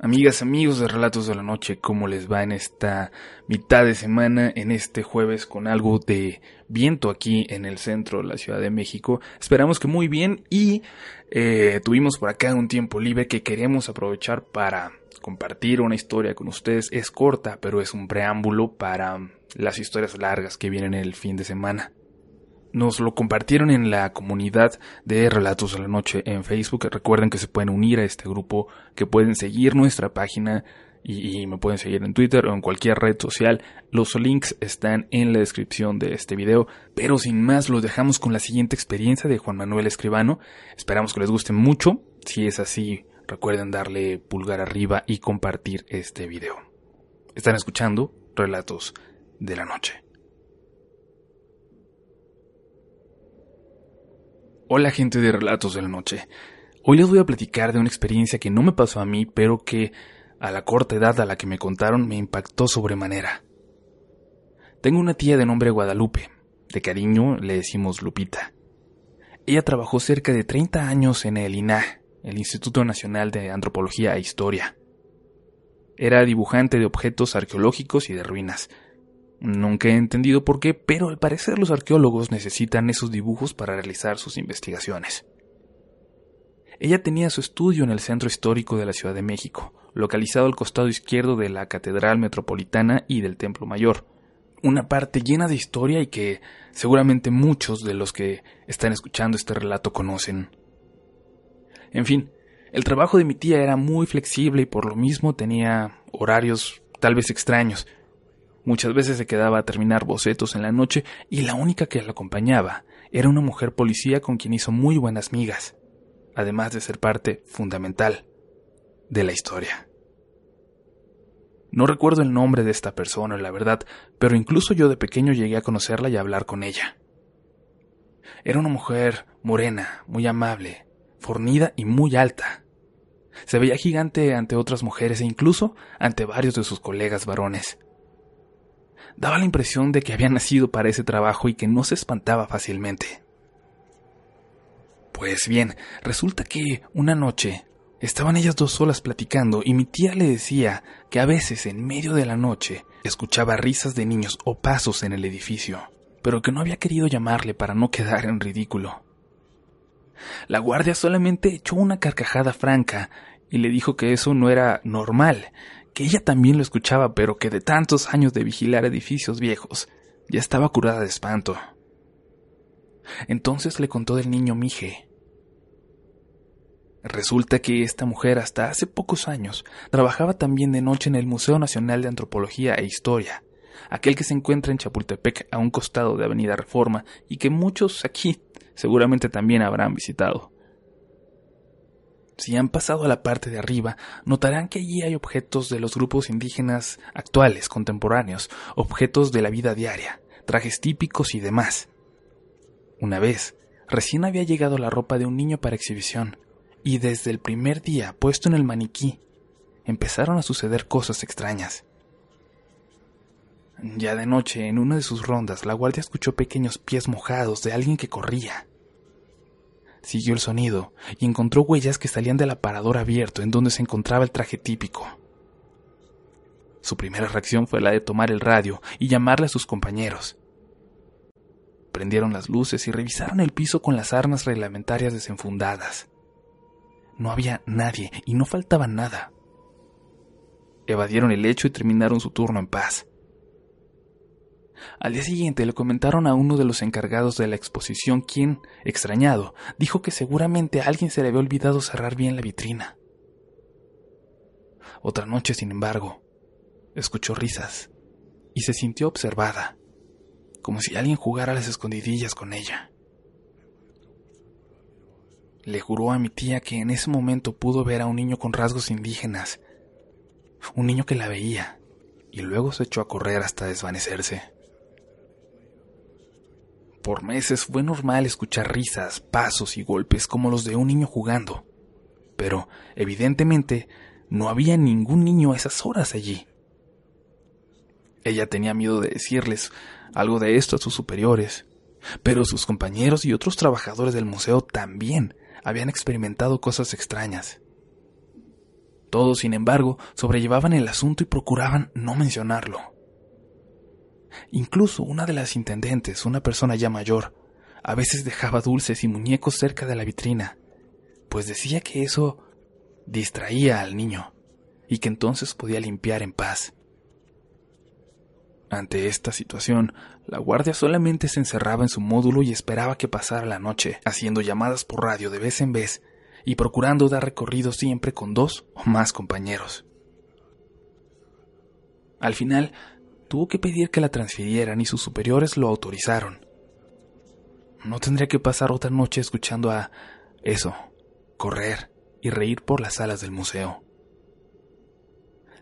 Amigas, amigos de Relatos de la Noche, ¿cómo les va en esta mitad de semana, en este jueves con algo de viento aquí en el centro de la Ciudad de México? Esperamos que muy bien y eh, tuvimos por acá un tiempo libre que queremos aprovechar para compartir una historia con ustedes. Es corta, pero es un preámbulo para las historias largas que vienen el fin de semana. Nos lo compartieron en la comunidad de Relatos de la Noche en Facebook. Recuerden que se pueden unir a este grupo, que pueden seguir nuestra página y, me pueden seguir en Twitter o en cualquier red social. Los links están en la descripción de este video. Pero sin más, los dejamos con la siguiente experiencia de Juan Manuel Escribano. Esperamos que les guste mucho. Si es así, recuerden darle pulgar arriba y compartir este video. Están escuchando Relatos de la Noche. Hola gente de Relatos de la Noche. Hoy les voy a platicar de una experiencia que no me pasó a mí, pero que a la corta edad a la que me contaron me impactó sobremanera. Tengo una tía de nombre Guadalupe, de cariño le decimos Lupita. Ella trabajó cerca de 30 años en el INAH, el Instituto Nacional de Antropología e Historia. Era dibujante de objetos arqueológicos y de ruinas, Nunca he entendido por qué, pero al parecer los arqueólogos necesitan esos dibujos para realizar sus investigaciones. Ella tenía su estudio en el centro histórico de la Ciudad de México, localizado al costado izquierdo de la Catedral Metropolitana y del Templo Mayor, una parte llena de historia y que seguramente muchos de los que están escuchando este relato conocen. En fin, el trabajo de mi tía era muy flexible y por lo mismo tenía horarios tal vez extraños, Muchas veces se quedaba a terminar bocetos en la noche y la única que la acompañaba era una mujer policía con quien hizo muy buenas migas, además de ser parte fundamental de la historia. No recuerdo el nombre de esta persona, la verdad, pero incluso yo de pequeño llegué a conocerla y a hablar con ella. Era una mujer morena, muy amable, fornida y muy alta. Se veía gigante ante otras mujeres e incluso ante varios de sus colegas varones daba la impresión de que había nacido para ese trabajo y que no se espantaba fácilmente. Pues bien, resulta que una noche estaban ellas dos solas platicando y mi tía le decía que a veces en medio de la noche escuchaba risas de niños o pasos en el edificio, pero que no había querido llamarle para no quedar en ridículo. La guardia solamente echó una carcajada franca y le dijo que eso no era normal que ella también lo escuchaba, pero que de tantos años de vigilar edificios viejos, ya estaba curada de espanto. Entonces le contó del niño Mije. Resulta que esta mujer hasta hace pocos años trabajaba también de noche en el Museo Nacional de Antropología e Historia, aquel que se encuentra en Chapultepec a un costado de Avenida Reforma y que muchos aquí seguramente también habrán visitado. Si han pasado a la parte de arriba, notarán que allí hay objetos de los grupos indígenas actuales, contemporáneos, objetos de la vida diaria, trajes típicos y demás. Una vez, recién había llegado la ropa de un niño para exhibición, y desde el primer día puesto en el maniquí, empezaron a suceder cosas extrañas. Ya de noche, en una de sus rondas, la guardia escuchó pequeños pies mojados de alguien que corría. Siguió el sonido y encontró huellas que salían del aparador abierto en donde se encontraba el traje típico. Su primera reacción fue la de tomar el radio y llamarle a sus compañeros. Prendieron las luces y revisaron el piso con las armas reglamentarias desenfundadas. No había nadie y no faltaba nada. Evadieron el hecho y terminaron su turno en paz. Al día siguiente le comentaron a uno de los encargados de la exposición quien, extrañado, dijo que seguramente alguien se le había olvidado cerrar bien la vitrina. Otra noche, sin embargo, escuchó risas y se sintió observada, como si alguien jugara a las escondidillas con ella. Le juró a mi tía que en ese momento pudo ver a un niño con rasgos indígenas, un niño que la veía, y luego se echó a correr hasta desvanecerse. Por meses fue normal escuchar risas, pasos y golpes como los de un niño jugando. Pero, evidentemente, no había ningún niño a esas horas allí. Ella tenía miedo de decirles algo de esto a sus superiores, pero sus compañeros y otros trabajadores del museo también habían experimentado cosas extrañas. Todos, sin embargo, sobrellevaban el asunto y procuraban no mencionarlo. Incluso una de las intendentes, una persona ya mayor, a veces dejaba dulces y muñecos cerca de la vitrina, pues decía que eso distraía al niño y que entonces podía limpiar en paz. Ante esta situación, la guardia solamente se encerraba en su módulo y esperaba que pasara la noche, haciendo llamadas por radio de vez en vez y procurando dar recorrido siempre con dos o más compañeros. Al final, tuvo que pedir que la transfirieran y sus superiores lo autorizaron. No tendría que pasar otra noche escuchando a eso, correr y reír por las salas del museo.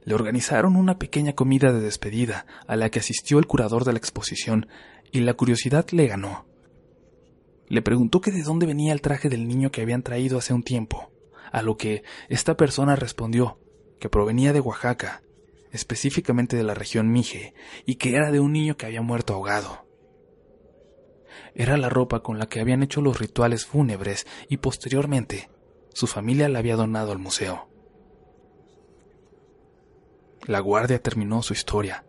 Le organizaron una pequeña comida de despedida a la que asistió el curador de la exposición y la curiosidad le ganó. Le preguntó que de dónde venía el traje del niño que habían traído hace un tiempo, a lo que esta persona respondió que provenía de Oaxaca, específicamente de la región Mije, y que era de un niño que había muerto ahogado. Era la ropa con la que habían hecho los rituales fúnebres y posteriormente su familia la había donado al museo. La guardia terminó su historia.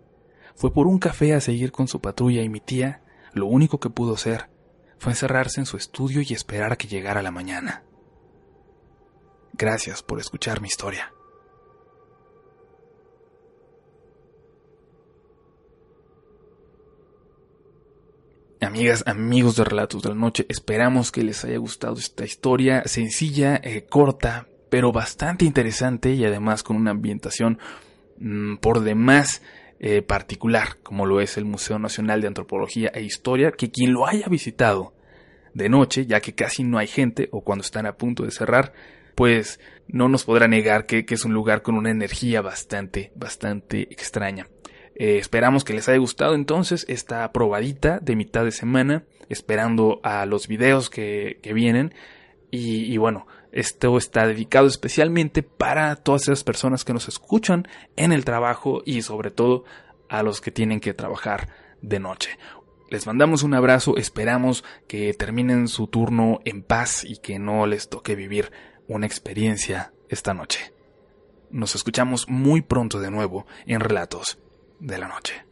Fue por un café a seguir con su patrulla y mi tía, lo único que pudo hacer fue encerrarse en su estudio y esperar a que llegara la mañana. Gracias por escuchar mi historia. Amigas, amigos de Relatos de la Noche, esperamos que les haya gustado esta historia sencilla, eh, corta, pero bastante interesante y además con una ambientación Mm, por demás eh, particular, como lo es el Museo Nacional de Antropología e Historia, que quien lo haya visitado de noche, ya que casi no hay gente, o cuando están a punto de cerrar, pues no nos podrá negar que, es un lugar con una energía bastante, bastante extraña. Eh, esperamos que les haya gustado entonces esta probadita de mitad de semana, esperando a los videos que, que vienen. y, bueno, esto está dedicado especialmente para todas esas personas que nos escuchan en el trabajo y sobre todo a los que tienen que trabajar de noche. Les mandamos un abrazo, esperamos que terminen su turno en paz y que no les toque vivir una experiencia esta noche. Nos escuchamos muy pronto de nuevo en Relatos de la Noche.